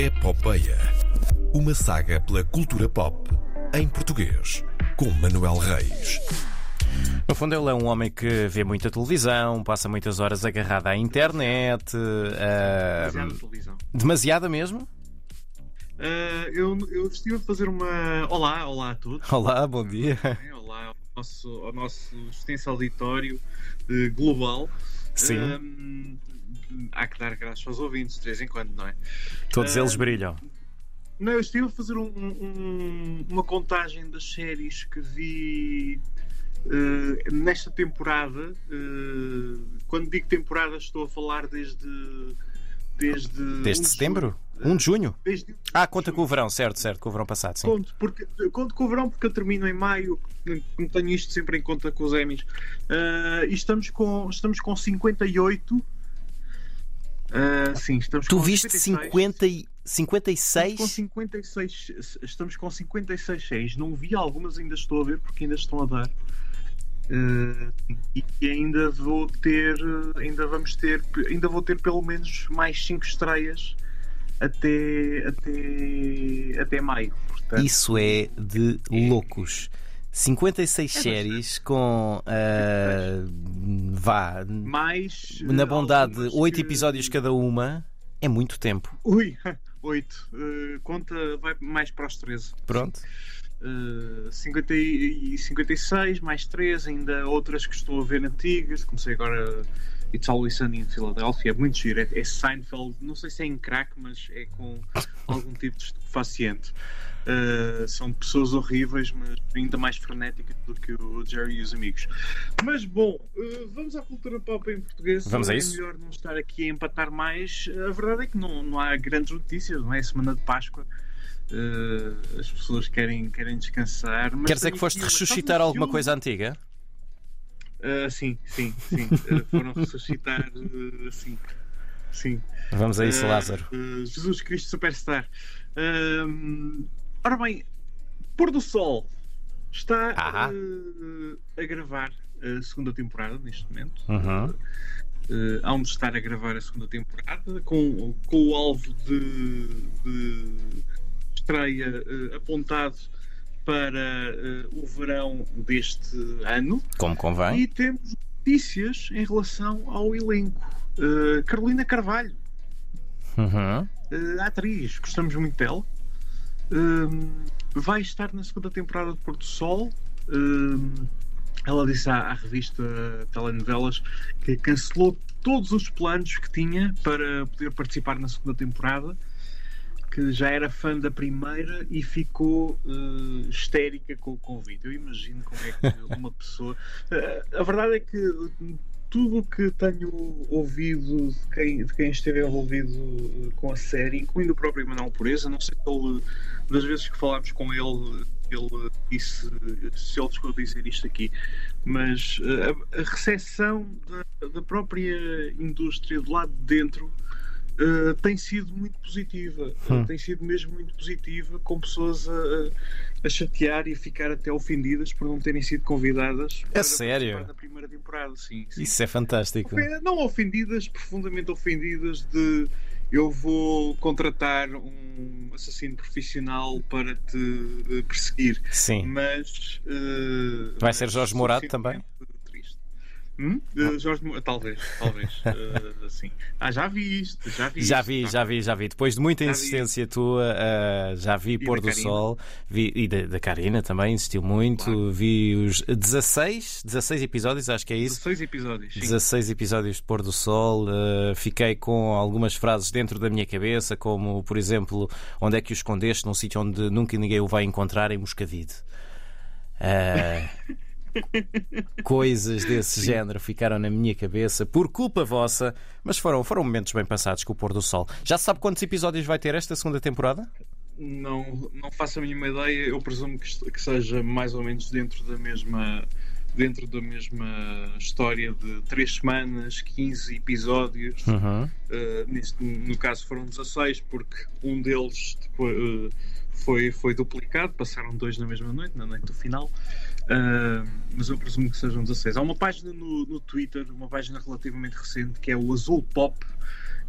Epopeia. Uma saga pela cultura pop em português, com Manuel Reis. No fundo, ele é um homem que vê muita televisão, passa muitas horas agarrado à internet. Demasiada televisão. demasiada mesmo? Ah, eu, eu estive a fazer uma. Olá, olá a todos. Olá, bom dia. Olá ao nosso, ao nosso extenso auditório eh, global. Sim. Há que dar graças aos ouvintes de vez em quando, não é? Todos eles brilham. Não, eu estive a fazer um- um- uma contagem das séries que vi eh, nesta temporada. Eh, quando digo temporada, estou a falar desde. Desde, um Desde de setembro? 1 de junho? Desde Ah, conta com o verão, certo, certo, com o verão passado, sim. Conto, porque, conto com o verão porque eu termino em maio, não tenho isto sempre em conta com os Emmys. Ah, e estamos com, estamos com 58. Ah, sim, estamos Tu com viste 56. 50 e... Estamos com 56? 56, estamos com 56 séries. Não vi algumas, ainda estou a ver porque ainda estão a dar. Ah, e ainda vou ter, ainda vamos ter, ainda vou ter pelo menos mais 5 estreias até, até, até maio. Portanto, Isso é de loucos. 56 É séries com. ah, vá. mais Na bondade, algumas 8 que- episódios cada uma. É muito tempo. Ui, 8. conta vai mais para os 13. Pronto. Uh, 50 e 56, mais 3, ainda outras que estou a ver antigas. Comecei agora It's Always Sunny em Filadélfia, é muito giro. É, é Seinfeld, não sei se é em crack, mas é com algum tipo de estupefaciente. Uh, são pessoas horríveis, mas ainda mais frenéticas do que o Jerry e os amigos. Mas bom, uh, vamos à cultura pop em português. Vamos a é isso. melhor não estar aqui a empatar mais. A verdade é que não, não há grandes notícias, não é? Semana de Páscoa. Uh, as pessoas querem, querem descansar. Quer dizer que foste ressuscitar um alguma filme? coisa antiga? Uh, sim, sim, sim. Uh, foram ressuscitar, uh, sim. Sim. Vamos a isso, Lázaro. Jesus Cristo Superstar. Ora bem, Pôr do Sol está a gravar a segunda temporada neste momento. Uhum. Uh, há de estar a gravar a segunda temporada com, com o alvo de, de estreia apontado para uh, o verão deste ano. Como convém. E temos notícias em relação ao elenco. Uh, Carolina Carvalho, Uhum. uh, atriz, gostamos muito dela. Um, vai estar na segunda temporada de Porto Sol. Um, ela disse à, à revista Telenovelas que cancelou todos os planos que tinha para poder participar na segunda temporada, que já era fã da primeira e ficou uh, histérica com o convite. Eu imagino como é que uma pessoa. Uh, a verdade é que tudo o que tenho ouvido de quem, de quem esteve envolvido uh, com a série, incluindo o próprio Manuel Pureza, não sei se ele, das vezes que falámos com ele, ele disse se ele chegou a dizer isto aqui, mas a, a recepção da, da própria indústria do lado de dentro Uh, tem sido muito positiva, Hum. Uh, tem sido mesmo muito positiva, com pessoas a, a- chatear e a ficar até ofendidas por não terem sido convidadas para sério? da primeira temporada. Sim, sim. Isso é fantástico. Não ofendidas, profundamente ofendidas de eu vou contratar um assassino profissional para te eh, perseguir. Sim. Mas eh, Vai ser Jorge Mourado Triste. Hum? Eh, Jorge talvez, talvez. eh, sim. Ah, já vi isto, já vi Já isto. vi, Ah, já vi, já vi. Depois de muita Já vi. insistência tua, ah, já vi da Pôr do Karina. Sol vi, e da, da Karina também, insistiu muito. Claro. Vi os 16, 16 episódios, acho que é isso. 16 episódios, sim. 16 episódios de Pôr do Sol. ah, fiquei com algumas frases dentro da minha cabeça, como, por exemplo, onde é que o escondeste num sítio onde nunca ninguém o vai encontrar em Moscavide. Ah, coisas desse género ficaram na minha cabeça por culpa vossa, mas foram, foram momentos bem passados com o pôr do sol. Já sabe quantos episódios vai ter esta segunda temporada? Não, não faço a mínima ideia. Eu presumo que, que seja mais ou menos dentro da mesma dentro da mesma história de 3 semanas, 15 episódios. Uhum. Uh, neste- no caso foram 16, porque um deles depois, uh, foi, foi duplicado, passaram dois na mesma noite, na noite do final. Uh, mas eu presumo que sejam 16. Há uma página no, no Twitter, uma página relativamente recente, que é o Azul Pop,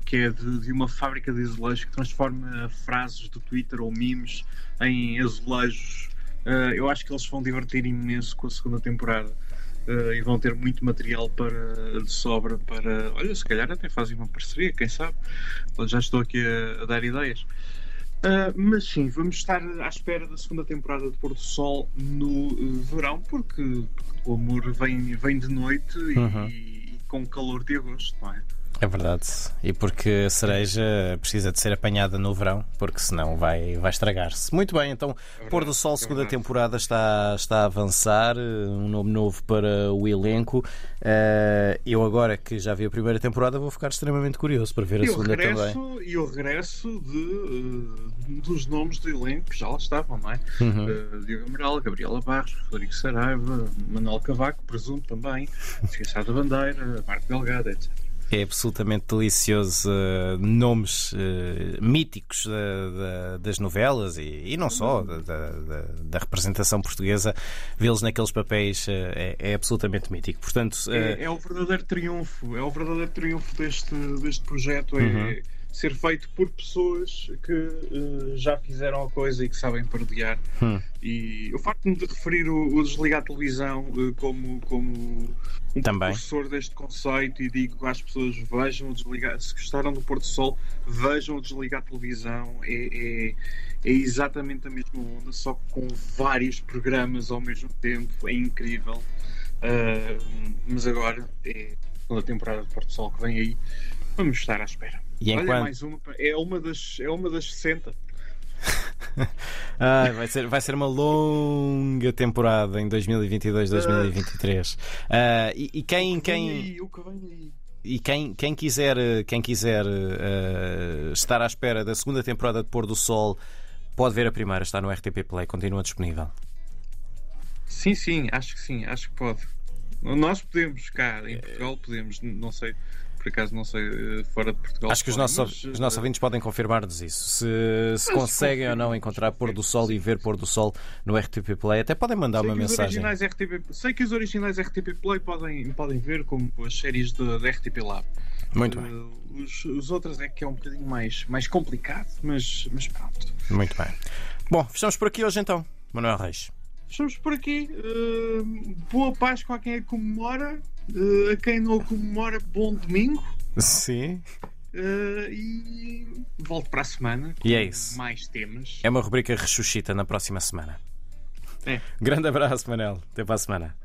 que é de, de uma fábrica de azulejos que transforma frases do Twitter ou memes em azulejos. Uh, eu acho que eles vão divertir imenso com a segunda temporada. Uh, e vão ter muito material para, de sobra para. Olha, se calhar até fazem uma parceria, quem sabe? Já estou aqui a, a dar ideias. Uh, mas sim, vamos estar à espera da segunda temporada de Porto Sol no uh, verão, porque, porque, o amor vem, vem de noite e, uhum. e, com calor de agosto, não é? É verdade. E porque a cereja precisa de ser apanhada no verão, porque senão vai, vai estragar-se. Muito bem, então é Pôr do Sol, é segunda temporada, está, está a avançar. Um nome novo para o elenco. Uh, eu, agora que já vi a primeira temporada, vou ficar extremamente curioso para ver a segunda regresso, também. E o regresso de, uh, dos nomes do elenco que já lá estavam, não é? Uhum. Uh, Diogo Amaral, Gabriela Barros, Rodrigo Saraiva, Manuel Cavaco, presumo também, Esqueçar da Bandeira, Marco Delgado, etc é absolutamente delicioso. Uh, nomes uh, míticos das novelas e, e não só da, da, da, representação portuguesa, vê-los naqueles papéis é, é, absolutamente mítico. Portanto, é, é, o verdadeiro triunfo, é o verdadeiro triunfo deste, deste projeto. É, uhum ser feito por pessoas que uh, já fizeram a coisa e que sabem partilhar. Hum. E o facto de referir o, o desligar a televisão uh, como, como um Também. professor deste conceito e digo às pessoas vejam o desligar, se gostaram do Porto Sol, vejam o desligar a televisão. É, é, é exatamente a mesma onda, só com vários programas ao mesmo tempo. É incrível. Uh, mas agora é a segunda temporada de Porto Sol que vem aí. Vamos estar à espera. E Olha, enquanto... mais uma, é uma das, é uma das 60. ah, vai, ser, vai ser uma longa temporada em 2022-2023. Uh, e, e, quem. quem... E quem, quem quiser, quem quiser uh, estar à espera da segunda temporada de Pôr do Sol pode ver a primeira, está no RTP Play, continua disponível. Sim, sim, acho que sim, acho que pode. Nós podemos, cá em Portugal podemos, não sei por acaso não sei eh, fora de Portugal. Acho que os nossos, mas, os nossos uh... ouvintes podem confirmar-nos isso. Se, se conseguem ou não encontrar pôr do sol e ver pôr do sol no RTP Play, até podem mandar sei uma mensagem. RTP, sei que os originais RTP Play podem, podem ver como as séries da RTP Lab. Muito uh, bem. Os, os outros é que é um bocadinho mais, mais complicado, mas, mas pronto. Muito bem. Bom, fechamos por aqui hoje então, Manuel Reis. Fechamos por aqui. Uh, boa Páscoa a quem a comemora. Uh, a quem não comemora, bom domingo. Sim. Uh, e volto para a semana e é isso. mais temas. É uma rubrica ressuscita na próxima semana. É. Grande abraço, Manel. Até para a semana.